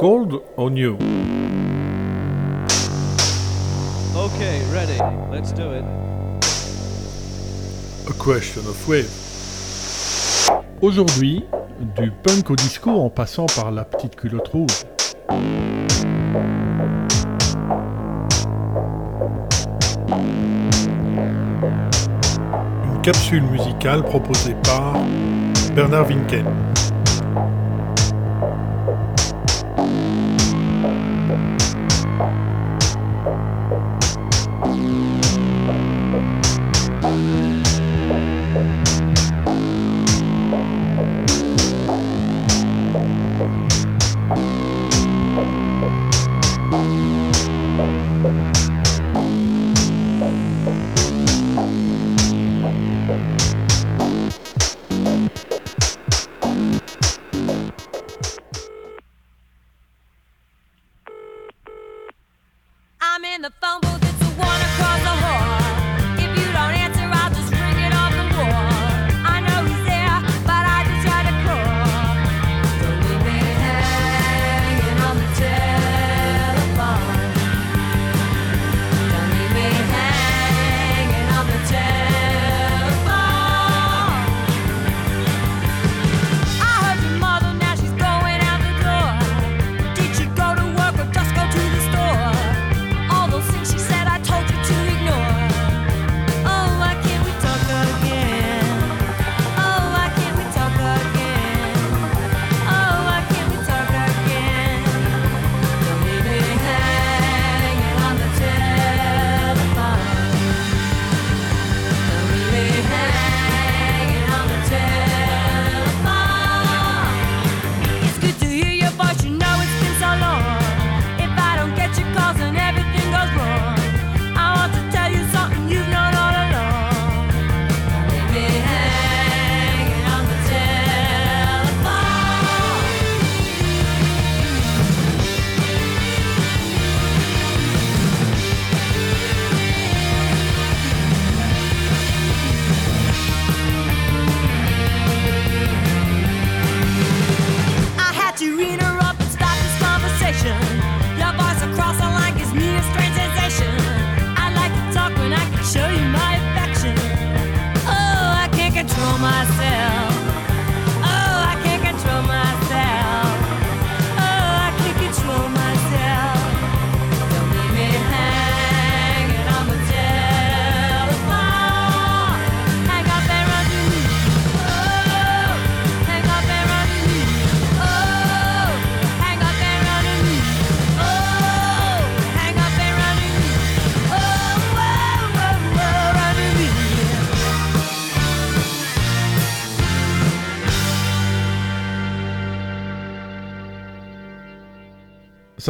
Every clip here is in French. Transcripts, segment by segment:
Cold or new? Okay, ready. Let's do it. A question of wave. Aujourd'hui, du punk au disco en passant par la petite culotte rouge. Une capsule musicale proposée par Bernard Winken.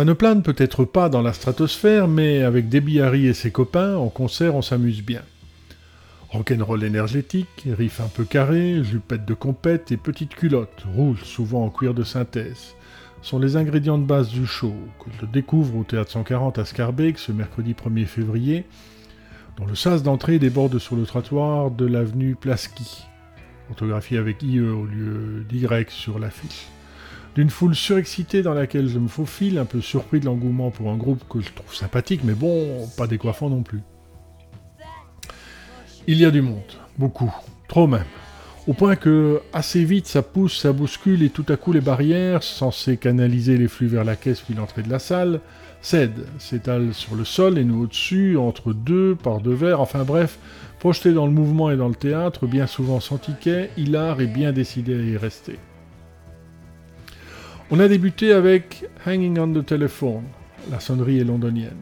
Ça ne plane peut-être pas dans la stratosphère, mais avec Debbie Harry et ses copains, en concert, on s'amuse bien. Rock'n'roll énergétique, riff un peu carré, jupette de compète et petite culotte, rouge, souvent en cuir de synthèse, sont les ingrédients de base du show, que je découvre au Théâtre 140 à Scarbeck ce mercredi 1er février, dont le sas d'entrée déborde sur le trottoir de l'avenue Plasky, orthographié avec IE au lieu d'Y sur l'affiche d'une foule surexcitée dans laquelle je me faufile, un peu surpris de l'engouement pour un groupe que je trouve sympathique, mais bon, pas décoiffant non plus. Il y a du monde, beaucoup, trop même. Au point que, assez vite, ça pousse, ça bouscule et tout à coup les barrières, censées canaliser les flux vers la caisse puis l'entrée de la salle, cèdent, s'étalent sur le sol et nous au-dessus, entre deux, par deux verres, enfin bref, projetés dans le mouvement et dans le théâtre, bien souvent sans ticket, hilar et bien décidé à y rester. On a débuté avec Hanging on the Telephone, la sonnerie est londonienne.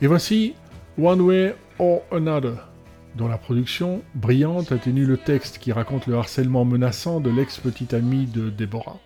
Et voici One Way or Another, dont la production brillante atténue le texte qui raconte le harcèlement menaçant de l'ex-petite amie de Deborah.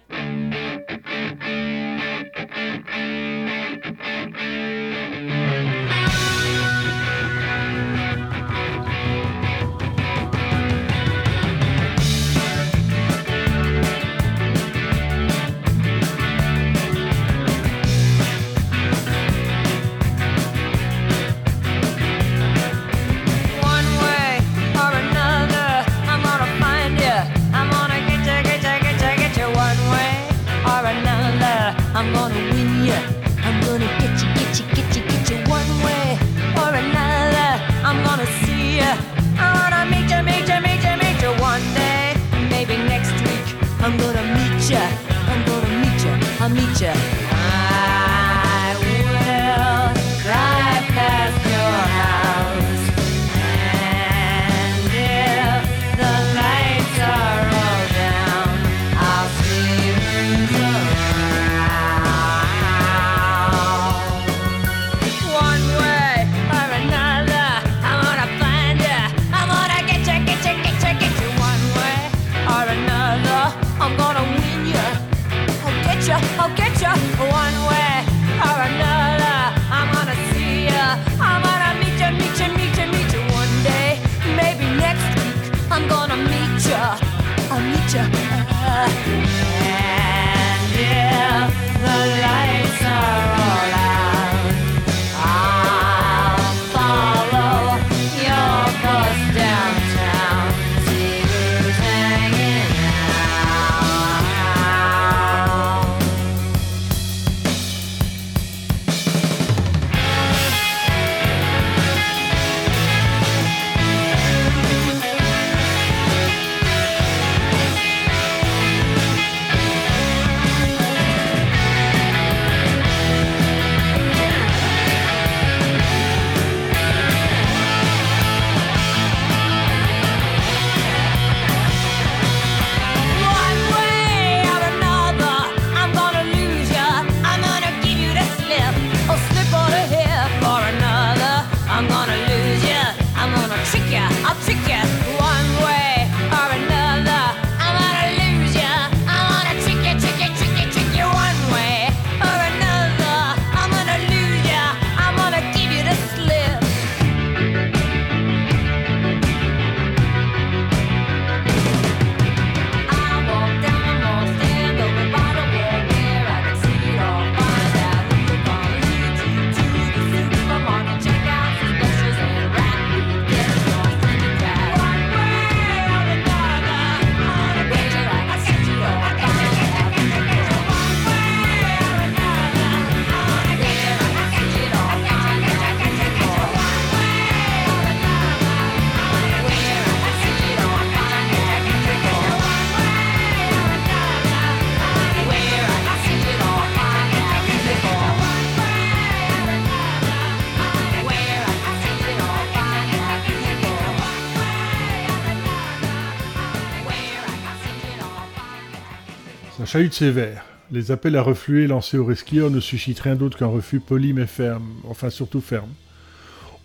chahute sévère. Les appels à refluer lancés aux resquilleurs ne suscitent rien d'autre qu'un refus poli mais ferme, enfin surtout ferme.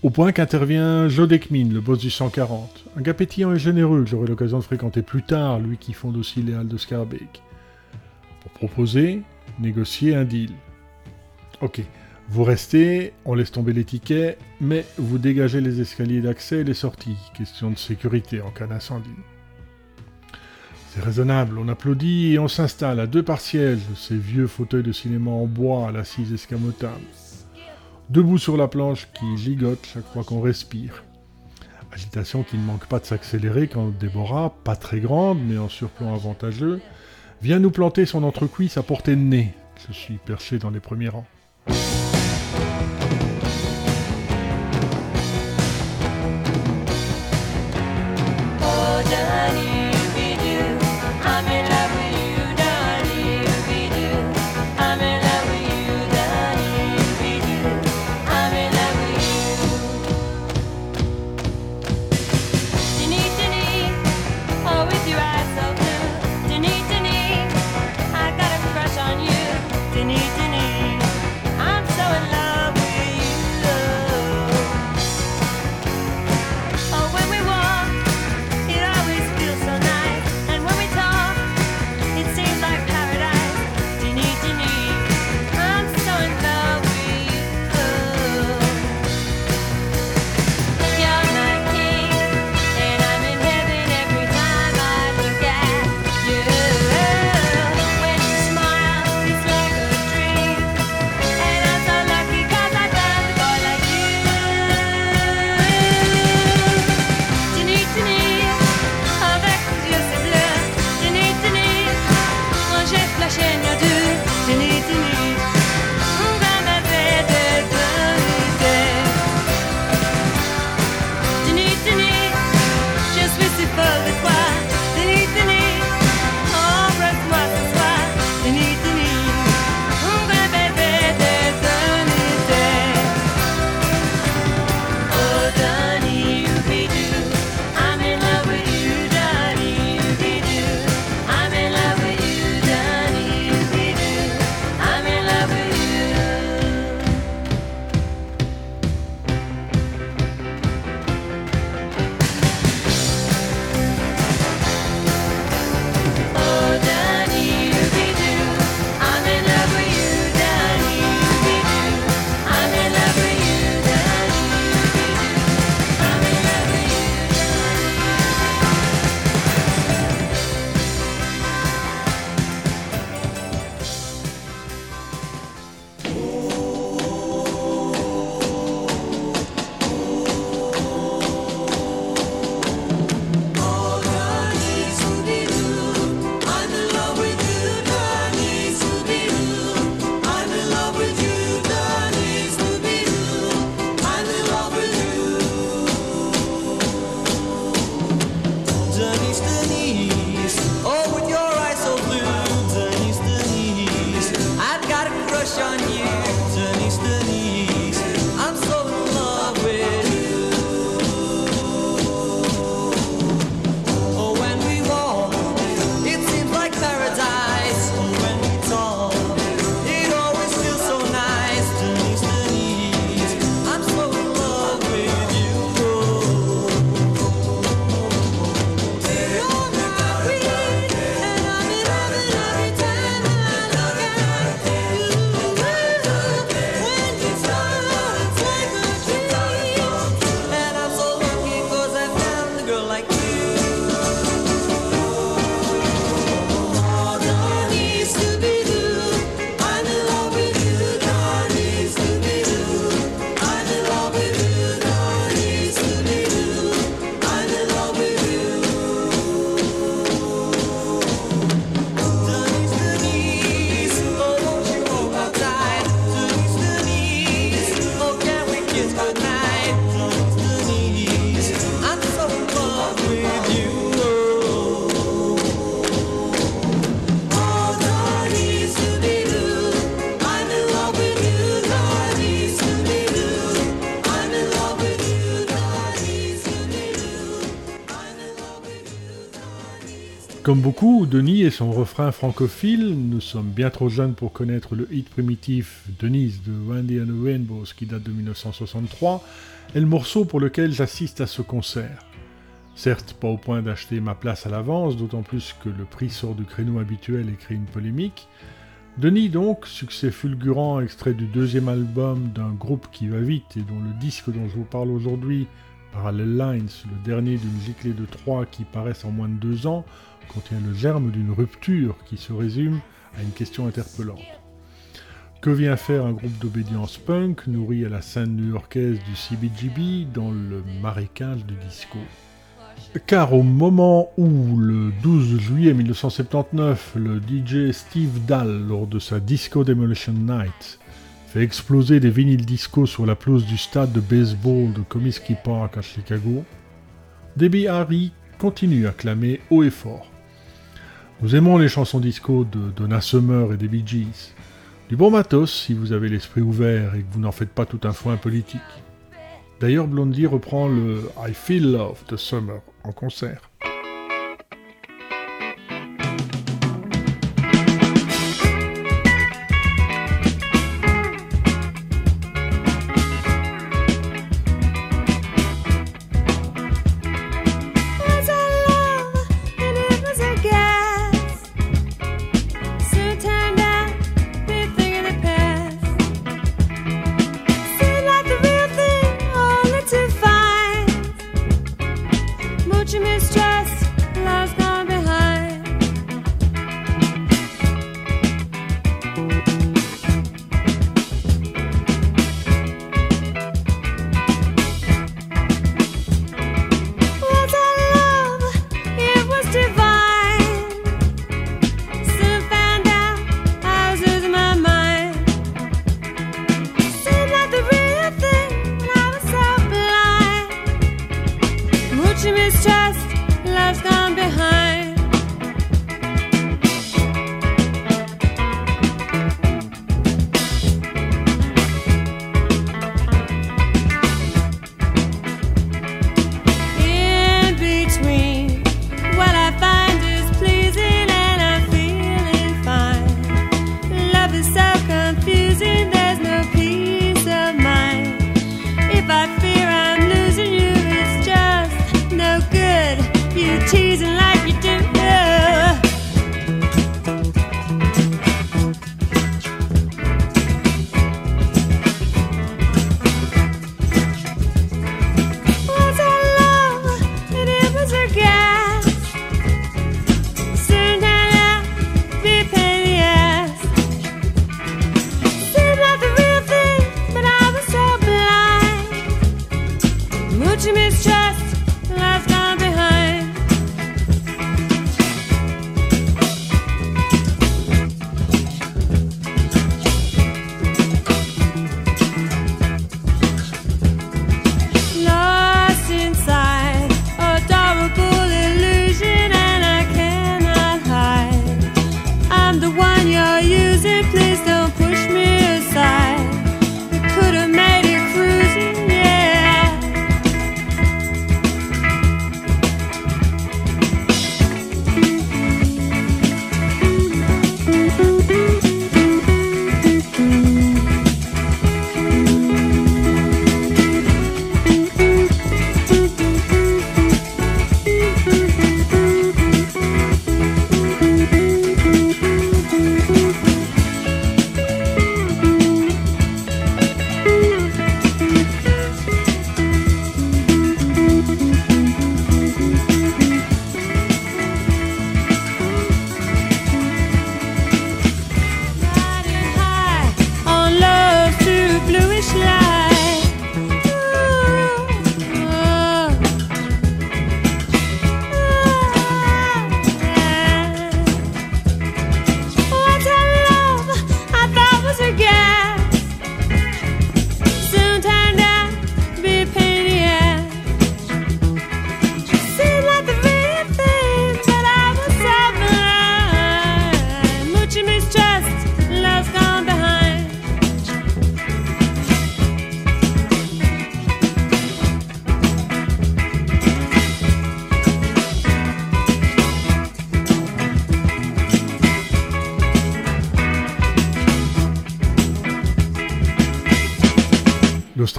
Au point qu'intervient Jodekmin, le boss du 140, un gars pétillant et généreux que j'aurai l'occasion de fréquenter plus tard, lui qui fonde aussi les halles de Scarbeck, pour proposer, négocier un deal. Ok, vous restez, on laisse tomber les tickets, mais vous dégagez les escaliers d'accès et les sorties, question de sécurité en cas d'incendie. C'est raisonnable, on applaudit et on s'installe à deux partiels, de ces vieux fauteuils de cinéma en bois à l'assise escamotable. Debout sur la planche qui ligote chaque fois qu'on respire. Agitation qui ne manque pas de s'accélérer quand Déborah, pas très grande mais en surplomb avantageux, vient nous planter son entrecuisse à portée de nez. Je suis perché dans les premiers rangs. Oh, beaucoup, Denis et son refrain francophile, nous sommes bien trop jeunes pour connaître le hit primitif Denise de Randy and the Rainbows qui date de 1963, est le morceau pour lequel j'assiste à ce concert. Certes, pas au point d'acheter ma place à l'avance, d'autant plus que le prix sort du créneau habituel et crée une polémique. Denis donc, succès fulgurant extrait du deuxième album d'un groupe qui va vite et dont le disque dont je vous parle aujourd'hui, Parallel Lines, le dernier d'une giclée de trois qui paraissent en moins de deux ans, contient le germe d'une rupture qui se résume à une question interpellante. Que vient faire un groupe d'obédience punk nourri à la scène new-yorkaise du CBGB dans le marécage du disco? Car au moment où, le 12 juillet 1979, le DJ Steve Dahl, lors de sa Disco Demolition Night, fait exploser des vinyles disco sur la pelouse du stade de baseball de Comiskey Park à Chicago, Debbie Harry continue à clamer haut et fort. Nous aimons les chansons disco de Donna Summer et des Bee Gees. Du bon matos si vous avez l'esprit ouvert et que vous n'en faites pas tout un foin politique. D'ailleurs, Blondie reprend le I Feel Love de Summer en concert.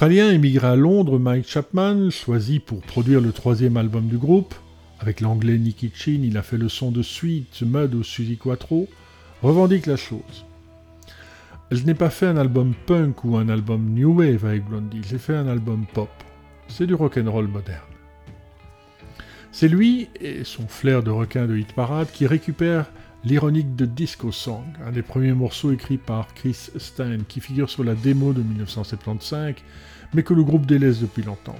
L'Australien émigré à Londres, Mike Chapman, choisi pour produire le troisième album du groupe, avec l'anglais Nicky Chin, il a fait le son de Sweet, Mud ou Suzy Quattro, revendique la chose. Je n'ai pas fait un album punk ou un album new wave avec Blondie, j'ai fait un album pop. C'est du rock'n'roll moderne. C'est lui et son flair de requin de hit parade qui récupère l'ironique de Disco Song, un des premiers morceaux écrits par Chris Stein qui figure sur la démo de 1975, mais que le groupe délaisse depuis longtemps.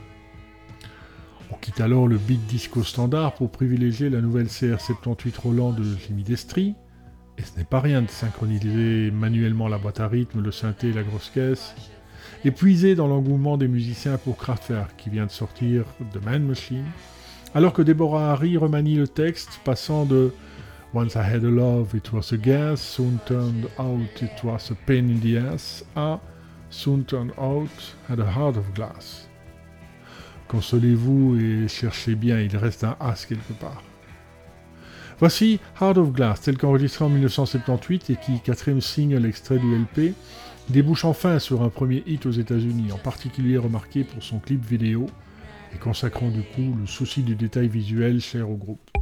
On quitte alors le beat disco standard pour privilégier la nouvelle CR78 Roland de Jimmy Destri, et ce n'est pas rien de synchroniser manuellement la boîte à rythme, le synthé et la grosse caisse, et puiser dans l'engouement des musiciens pour Kraftwerk qui vient de sortir The Man Machine, alors que Deborah Harry remanie le texte passant de Once I had a love, it was a gas, soon turned out it was a pain in the ass, à soon turned out had a heart of glass. Consolez-vous et cherchez bien, il reste un as quelque part. Voici Heart of Glass, tel qu'enregistré en 1978 et qui, quatrième single extrait du LP, débouche enfin sur un premier hit aux États-Unis, en particulier remarqué pour son clip vidéo et consacrant du coup le souci du détail visuel cher au groupe.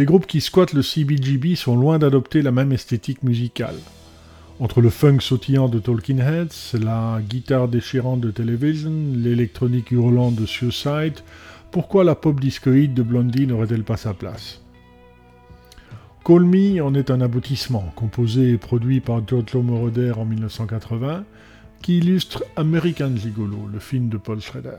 Les groupes qui squattent le CBGB sont loin d'adopter la même esthétique musicale. Entre le funk sautillant de Talking Heads, la guitare déchirante de Television, l'électronique hurlante de Suicide, pourquoi la pop discoïde de Blondie n'aurait-elle pas sa place? Call Me en est un aboutissement, composé et produit par Giorgio Moroder en 1980, qui illustre American Gigolo, le film de Paul Schrader.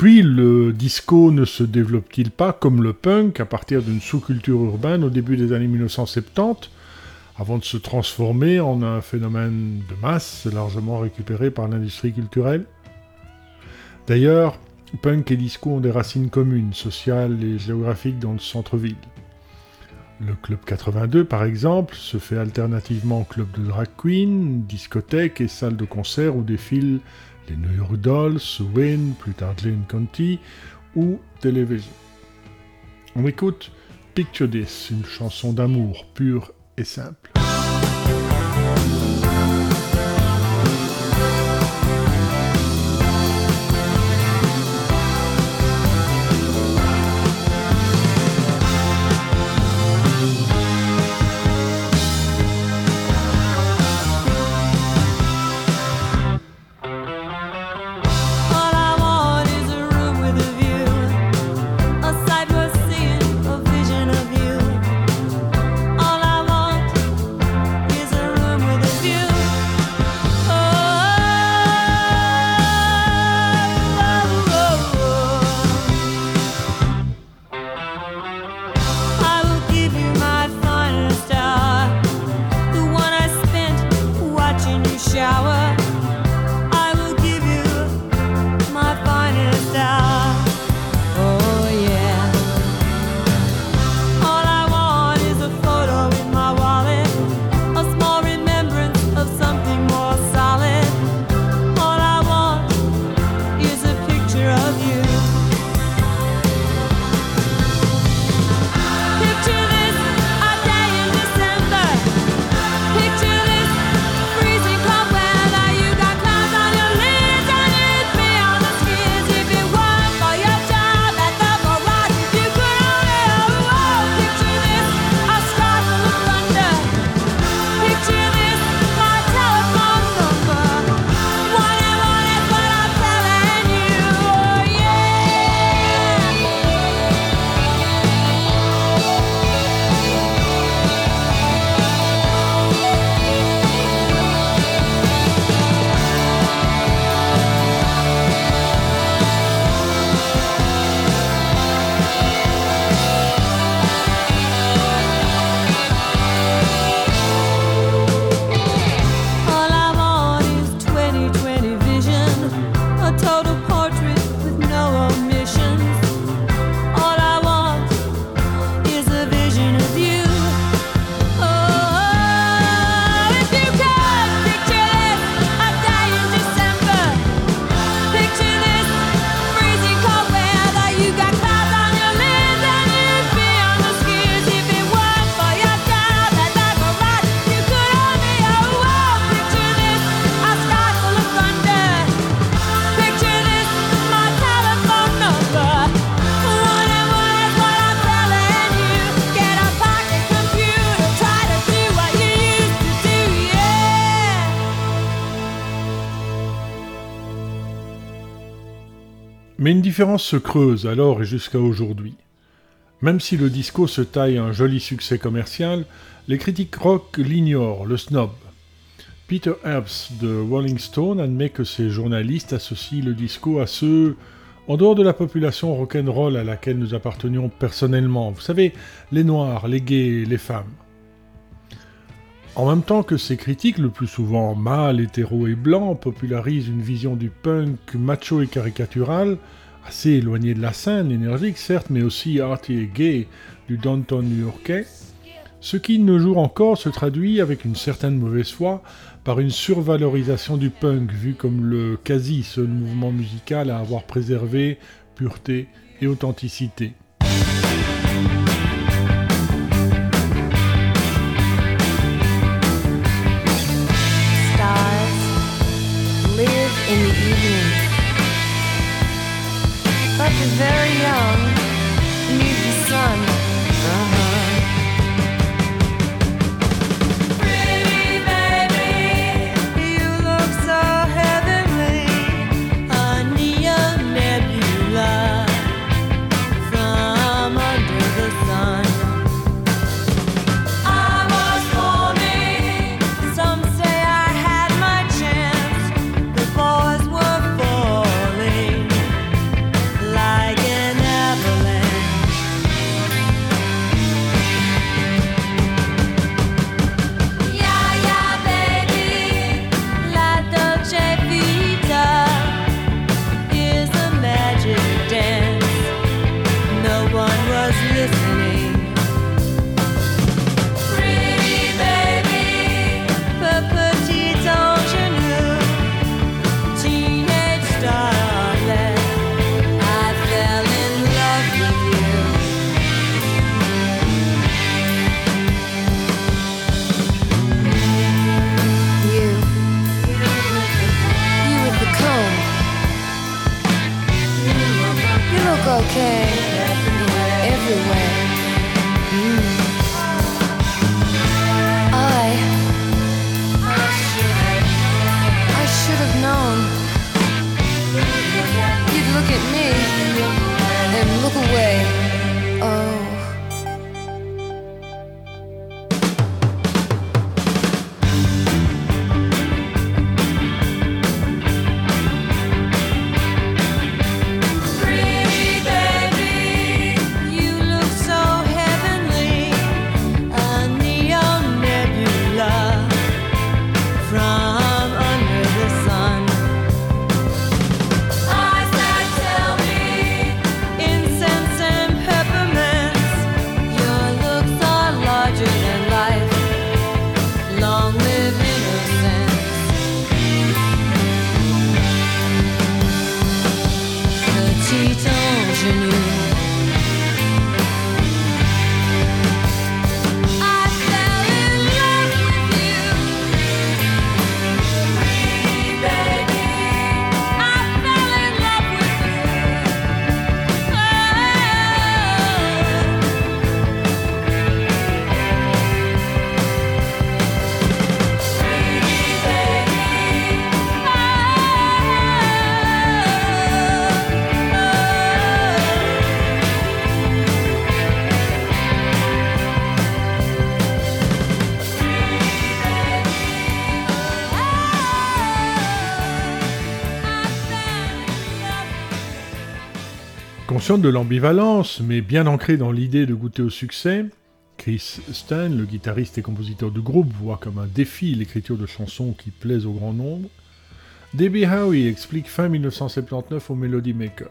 Puis, le disco ne se développe-t-il pas comme le punk à partir d'une sous-culture urbaine au début des années 1970, avant de se transformer en un phénomène de masse largement récupéré par l'industrie culturelle? D'ailleurs, punk et disco ont des racines communes, sociales et géographiques dans le centre-ville. Le Club 82, par exemple, se fait alternativement club de drag queen, discothèque et salle de concert où défilent les New York Dolls, Win, plus tard Glen Conti ou Television. On écoute Picture This, une chanson d'amour pure et simple. Différence se creuse alors et jusqu'à aujourd'hui. Même si le disco se taille un joli succès commercial, les critiques rock l'ignorent, le snob. Peter Epps de Rolling Stone admet que ces journalistes associent le disco à ceux en dehors de la population rock'n'roll à laquelle nous appartenions personnellement. Vous savez, les noirs, les gays, les femmes. En même temps que ces critiques, le plus souvent mâles, hétéros et blancs, popularisent une vision du punk macho et caricatural, assez éloignée de la scène, énergique certes, mais aussi arty et gay du downtown new-yorkais, ce qui de nos jours encore se traduit avec une certaine mauvaise foi par une survalorisation du punk vu comme le quasi seul mouvement musical à avoir préservé pureté et authenticité. De l'ambivalence, mais bien ancrée dans l'idée de goûter au succès, Chris Stein, le guitariste et compositeur du groupe, voit comme un défi l'écriture de chansons qui plaisent au grand nombre. Debbie Howe explique fin 1979 au Melody Maker.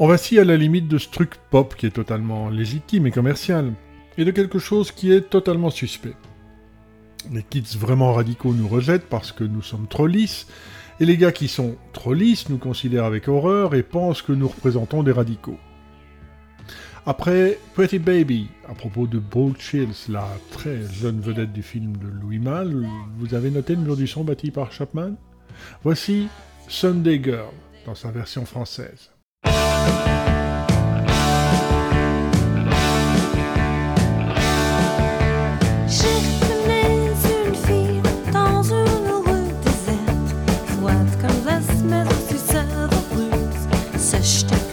On vacille à la limite de ce truc pop qui est totalement légitime et commercial, et de quelque chose qui est totalement suspect. Les kids vraiment radicaux nous rejettent parce que nous sommes trop lisses, et les gars qui sont trop lisses nous considèrent avec horreur et pensent que nous représentons des radicaux. Après Pretty Baby, à propos de Brooke Shields, la très jeune vedette du film de Louis Malle, vous avez noté le mur du son bâti par Chapman? Voici Sunday Girl, dans sa version française. sister.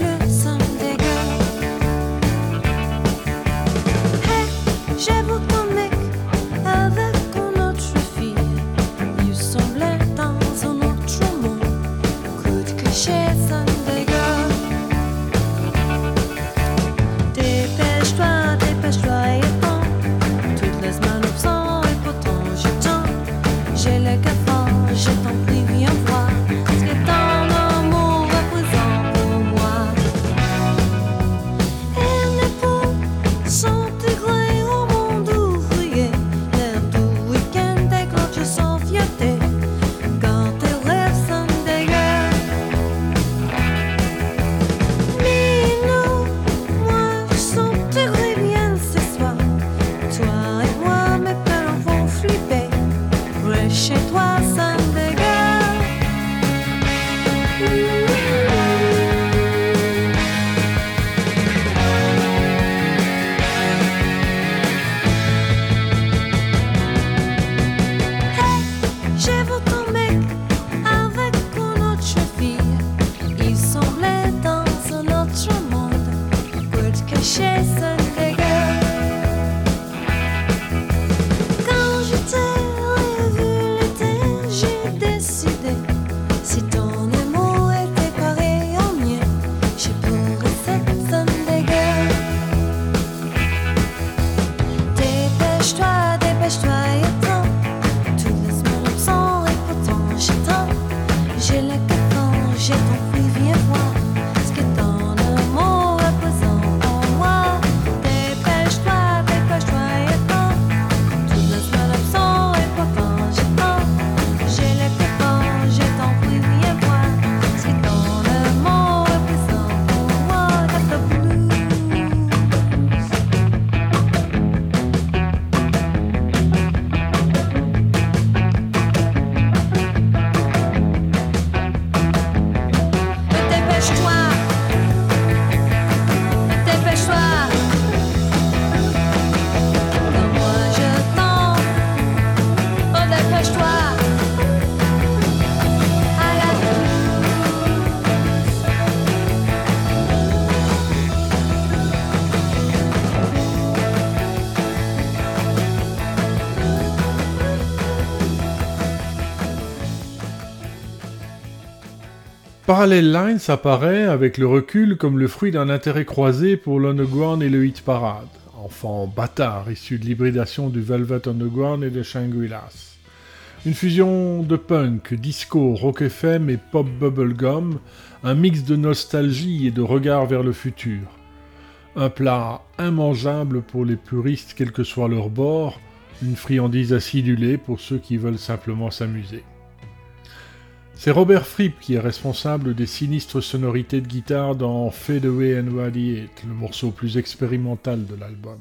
Parallel Lines apparaît avec le recul comme le fruit d'un intérêt croisé pour l'underground et le hit parade, enfant bâtard issu de l'hybridation du Velvet Underground et de Shangri-Las. Une fusion de punk, disco, rock FM et pop bubblegum, un mix de nostalgie et de regard vers le futur. Un plat immangeable pour les puristes quel que soit leur bord, une friandise acidulée pour ceux qui veulent simplement s'amuser. C'est Robert Fripp qui est responsable des sinistres sonorités de guitare dans Fade Away and Radiate, le morceau plus expérimental de l'album.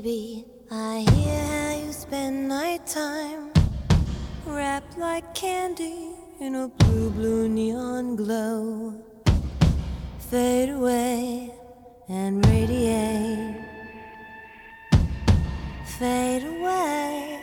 Baby, I hear how you spend night time wrapped like candy in a blue, blue neon glow. Fade away and radiate. Fade away,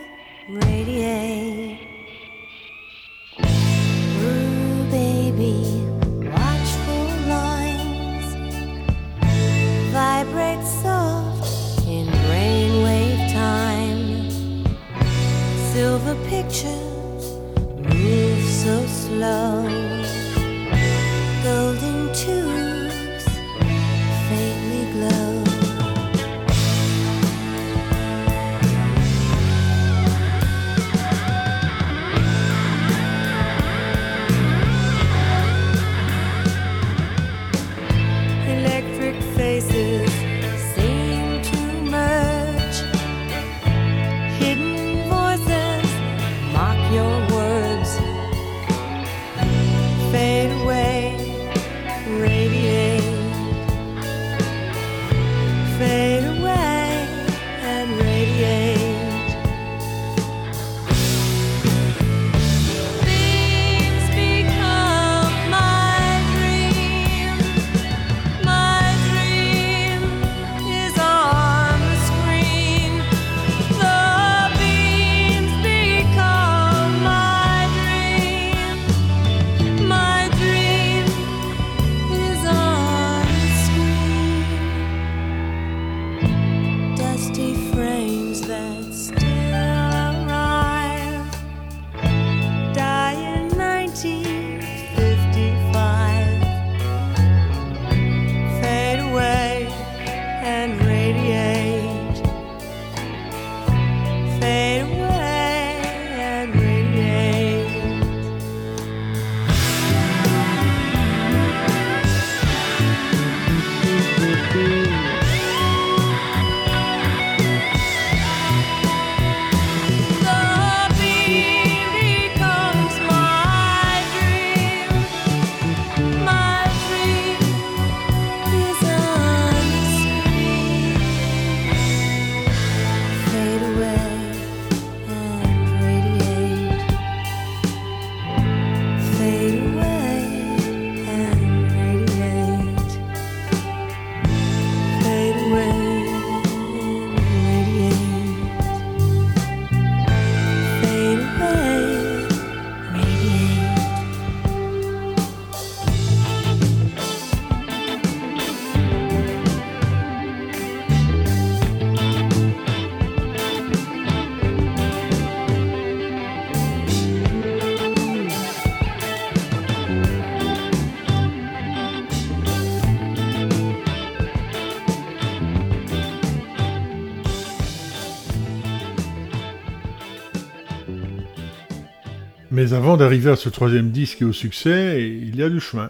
avant d'arriver à ce troisième disque et au succès, il y a du chemin.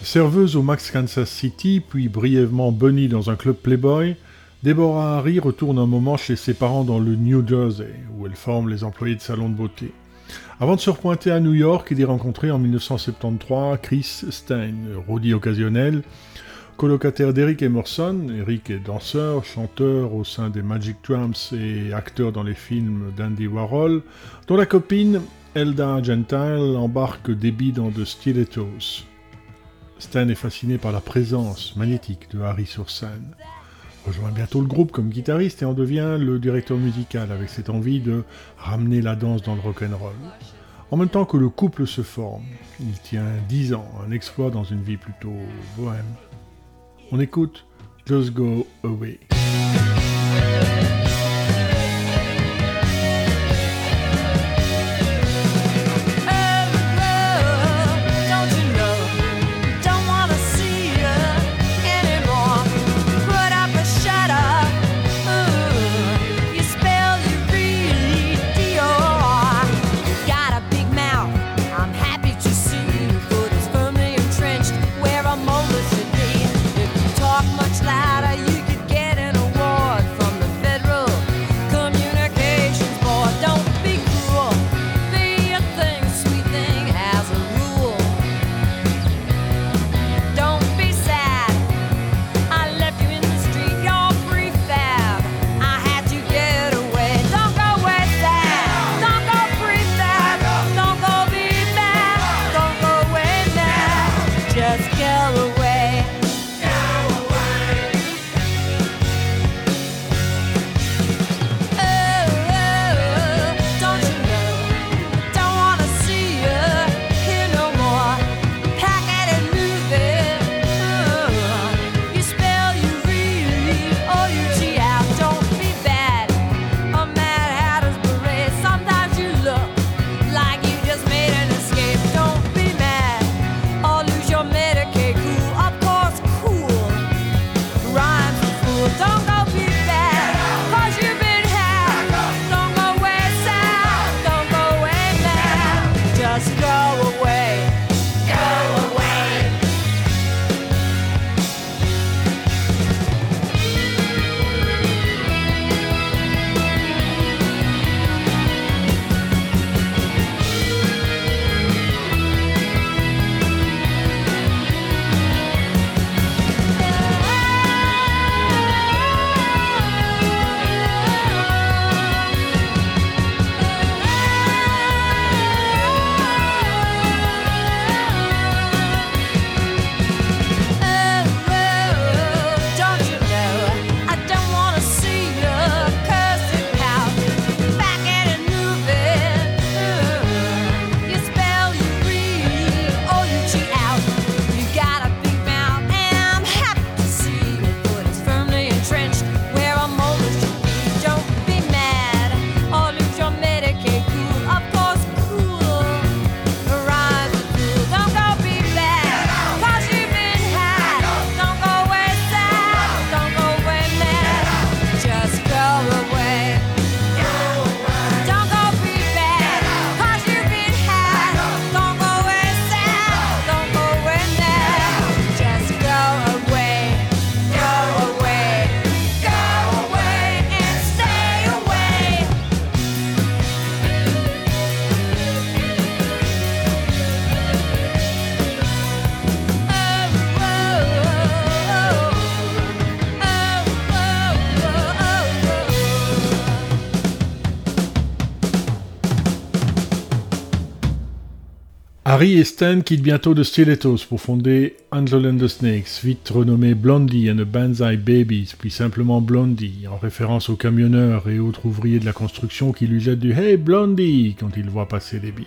Serveuse au Max Kansas City, puis brièvement Bunny dans un club Playboy, Deborah Harry retourne un moment chez ses parents dans le New Jersey, où elle forme les employés de salon de beauté. Avant de se repointer à New York et d'y rencontrer en 1973 Chris Stein, roadie occasionnel, colocataire d'Eric Emerson. Eric est danseur, chanteur au sein des Magic Drums et acteur dans les films d'Andy Warhol, dont la copine, Elda Gentile, embarque Debbie dans The Stilettos. Stan est fasciné par la présence magnétique de Harry sur scène. Rejoint bientôt le groupe comme guitariste et en devient le directeur musical avec cette envie de ramener la danse dans le rock'n'roll. En même temps que le couple se forme, il tient 10 ans, un exploit dans une vie plutôt bohème. On écoute Just Go Away. Harry et Stan quittent bientôt de Stilettos pour fonder Angel and the Snakes, vite renommé Blondie and the Banzai Babies, puis simplement Blondie, en référence aux camionneurs et autres ouvriers de la construction qui lui jettent du Hey Blondie quand ils voient passer les billes.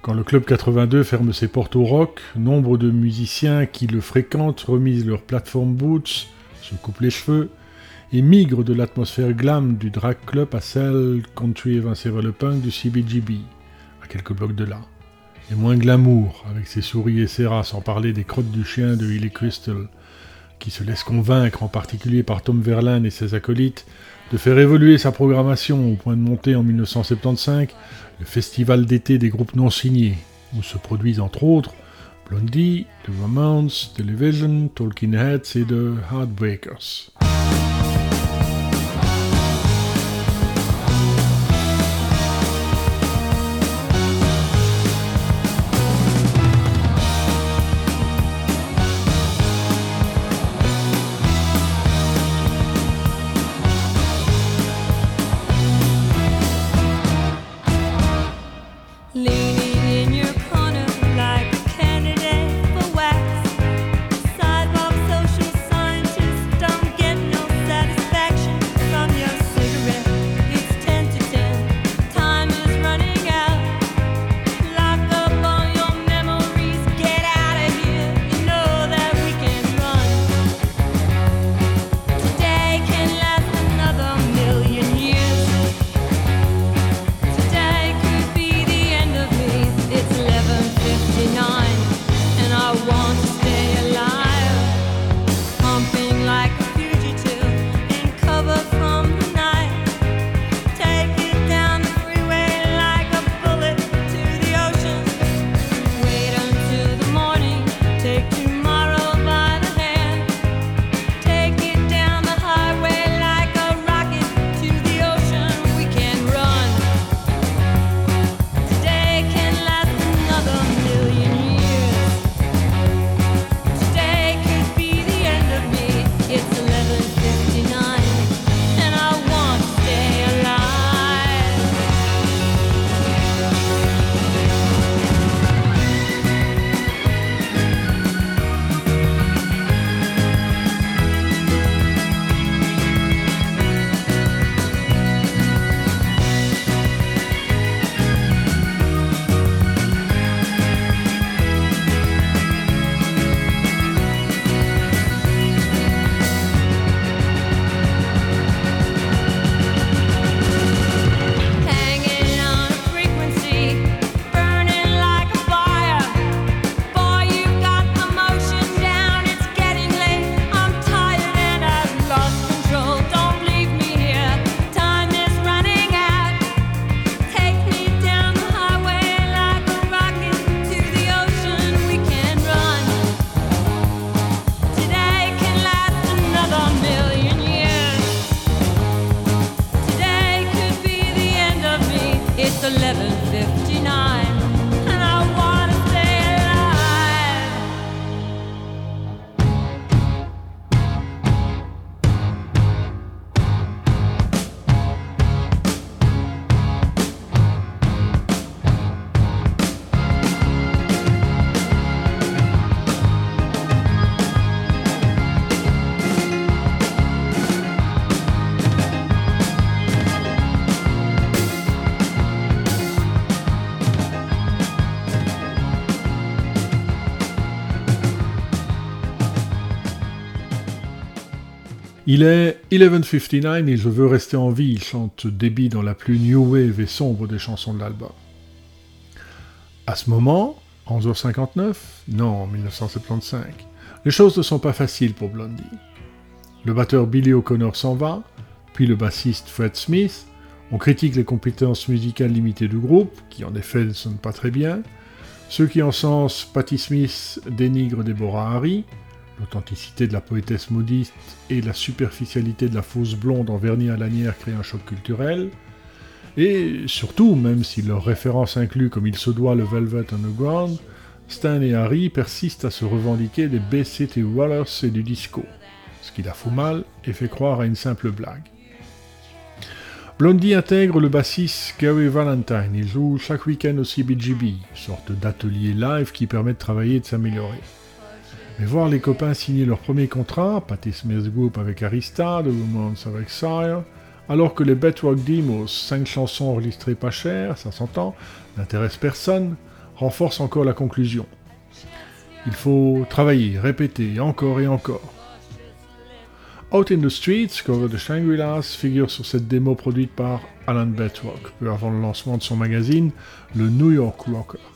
Quand le Club 82 ferme ses portes au rock, nombre de musiciens qui le fréquentent remisent leurs platform boots, se coupent les cheveux et migrent de l'atmosphère glam du drag club à celle country évincée vers le punk du CBGB, quelques blocs de là. Et moins glamour, avec ses souris et ses rats, sans parler des crottes du chien de Hilly Crystal, qui se laisse convaincre en particulier par Tom Verlaine et ses acolytes de faire évoluer sa programmation au point de monter en 1975 le festival d'été des groupes non signés, où se produisent entre autres Blondie, The Ramones, Television, Talking Heads et The Heartbreakers. Il est 11.59 et je veux rester en vie, chante Debbie dans la plus new wave et sombre des chansons de l'album. À ce moment, 11h59, non, en 1975, les choses ne sont pas faciles pour Blondie. Le batteur Billy O'Connor s'en va, puis le bassiste Fred Smith, on critique les compétences musicales limitées du groupe, qui en effet ne sonnent pas très bien, ceux qui encensent Patti Smith dénigrent Deborah Harry, L'authenticité de la poétesse modiste et la superficialité de la fausse blonde en vernis à lanière créent un choc culturel. Et surtout, même si leurs références incluent comme il se doit le Velvet Underground, Stan et Harry persistent à se revendiquer des Bay City Rollers et du disco, ce qui la fout mal et fait croire à une simple blague. Blondie intègre le bassiste Gary Valentine. Il joue chaque week-end au CBGB, sorte d'atelier live qui permet de travailler et de s'améliorer. Mais voir les copains signer leur premier contrat, Patti Smith Group avec Arista, The Romance avec Sire, alors que les Bedrock Demos, 5 chansons enregistrées pas cher, ça s'entend, n'intéressent personne, renforce encore la conclusion. Il faut travailler, répéter, encore et encore. Out in the Streets, cover de Shangri-Las, figure sur cette démo produite par Alan Bedrock, peu avant le lancement de son magazine, le New York Rocker.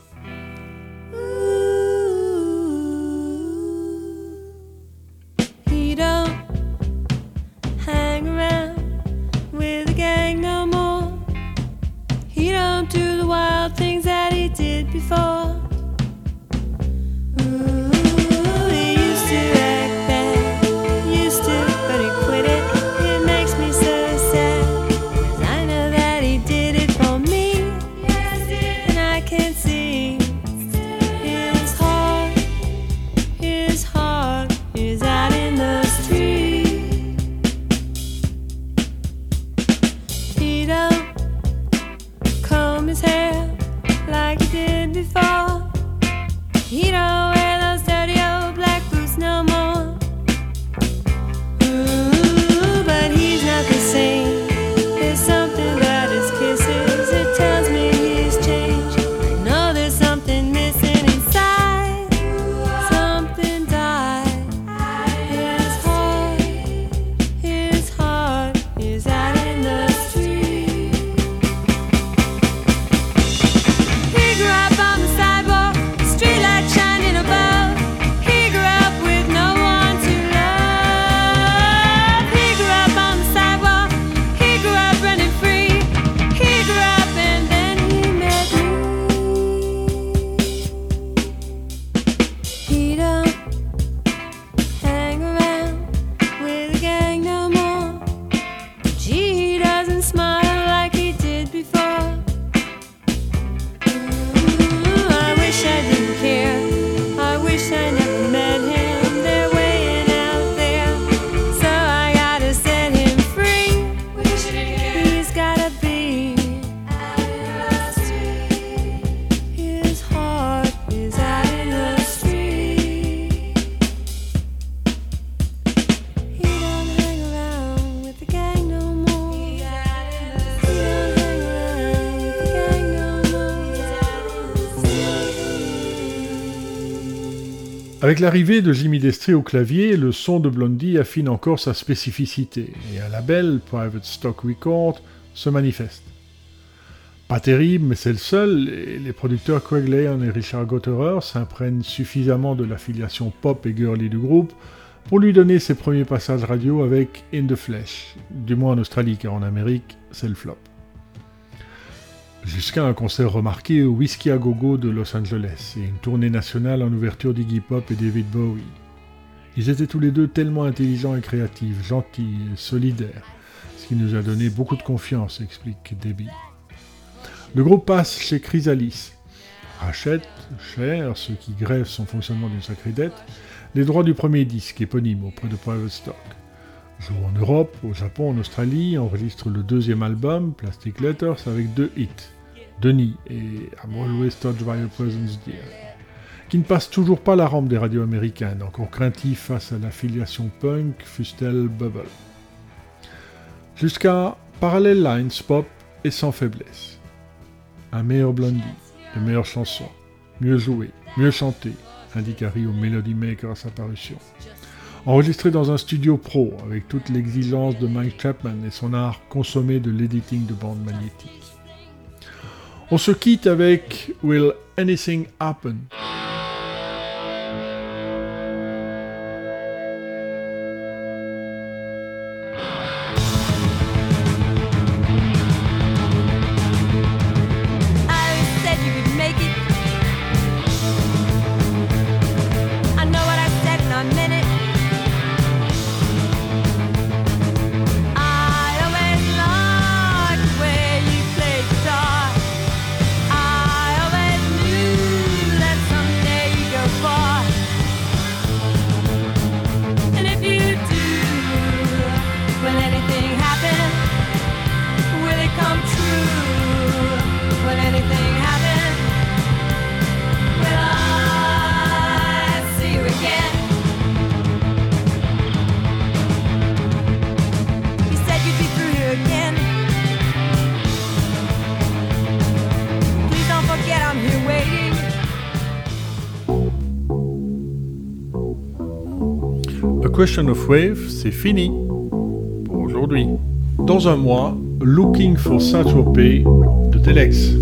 Avec l'arrivée de Jimmy Destré au clavier, le son de Blondie affine encore sa spécificité, et un label, Private Stock Record, se manifeste. Pas terrible, mais c'est le seul, et les producteurs Craig Leon et Richard Gotterer s'imprègnent suffisamment de l'affiliation pop et girly du groupe pour lui donner ses premiers passages radio avec In the Flesh, du moins en Australie, car en Amérique, c'est le flop. Jusqu'à un concert remarqué au Whiskey à Gogo de Los Angeles et une tournée nationale en ouverture d'Iggy Pop et David Bowie. Ils étaient tous les deux tellement intelligents et créatifs, gentils et solidaires, ce qui nous a donné beaucoup de confiance, explique Debbie. Le groupe passe chez Chrysalis, rachète, cher, ce qui grève son fonctionnement d'une sacrée dette, les droits du premier disque éponyme auprès de Private Stock. Joue en Europe, au Japon, en Australie, enregistre le deuxième album, Plastic Letters, avec deux hits, Denis et I'm Always Touched by Your Presence Dear, qui ne passe toujours pas la rampe des radios américaines, encore craintif face à l'affiliation punk, fût-elle Bubble. Jusqu'à Parallel Lines Pop et Sans Faiblesse. Un meilleur Blondie, de meilleures chansons, mieux joué, mieux chanté, indique Harry au Melody Maker à sa parution. Enregistré dans un studio pro, avec toute l'exigence de Mike Chapman et son art consommé de l'editing de bandes magnétiques. On se quitte avec Will Anything Happen? Of Wave, c'est fini pour aujourd'hui. Dans un mois, Looking for Saint-Tropez de Telex.